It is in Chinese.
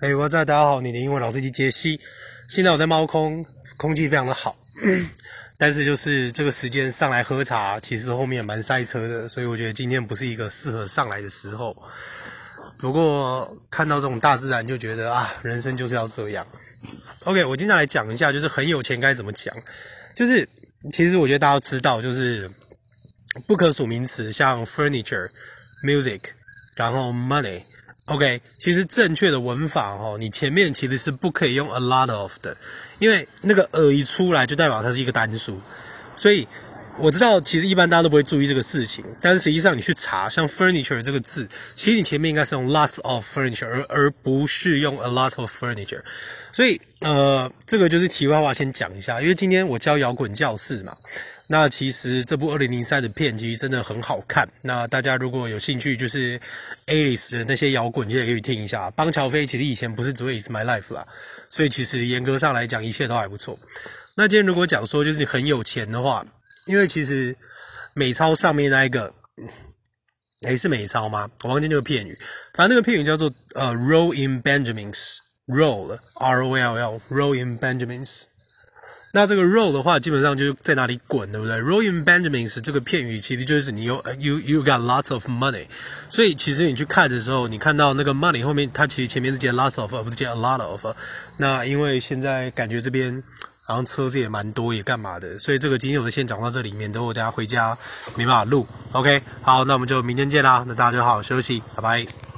哎，我在，大家好，你的英文老师机杰西。现在我在猫空，空气非常的好，但是就是这个时间上来喝茶，其实后面蛮塞车的，所以我觉得今天不是一个适合上来的时候。不过看到这种大自然，就觉得啊，人生就是要这样。OK，我今天来讲一下，就是很有钱该怎么讲。就是其实我觉得大家都知道，就是不可数名词，像 furniture、music，然后 money。OK，其实正确的文法哦，你前面其实是不可以用 a lot of 的，因为那个 a 一出来就代表它是一个单数，所以我知道其实一般大家都不会注意这个事情，但是实际上你去查像 furniture 这个字，其实你前面应该是用 lots of furniture，而而不是用 a lot of furniture，所以呃，这个就是题外话，先讲一下，因为今天我教摇滚教室嘛。那其实这部二零零三的片其实真的很好看。那大家如果有兴趣，就是 Alice 的那些摇滚，就可以听一下。邦乔飞其实以前不是只会 Is My Life 啦，所以其实严格上来讲，一切都还不错。那今天如果讲说就是你很有钱的话，因为其实美钞上面那一个，诶，是美钞吗？我忘记那个片语，反正那个片语叫做呃 Roll in Benjamins Roll, R-O-L-L, roll in Benjamins。那这个 roll 的话，基本上就在哪里滚，对不对？Roll in Benjamins 这个片语其实就是你有 you you got lots of money，所以其实你去看的时候，你看到那个 money 后面，它其实前面是接 lots of，而不是接 a lot of。那因为现在感觉这边好像车子也蛮多，也干嘛的，所以这个今天我就先讲到这里面，等我等下回家没办法录。OK，好，那我们就明天见啦，那大家就好好休息，拜拜。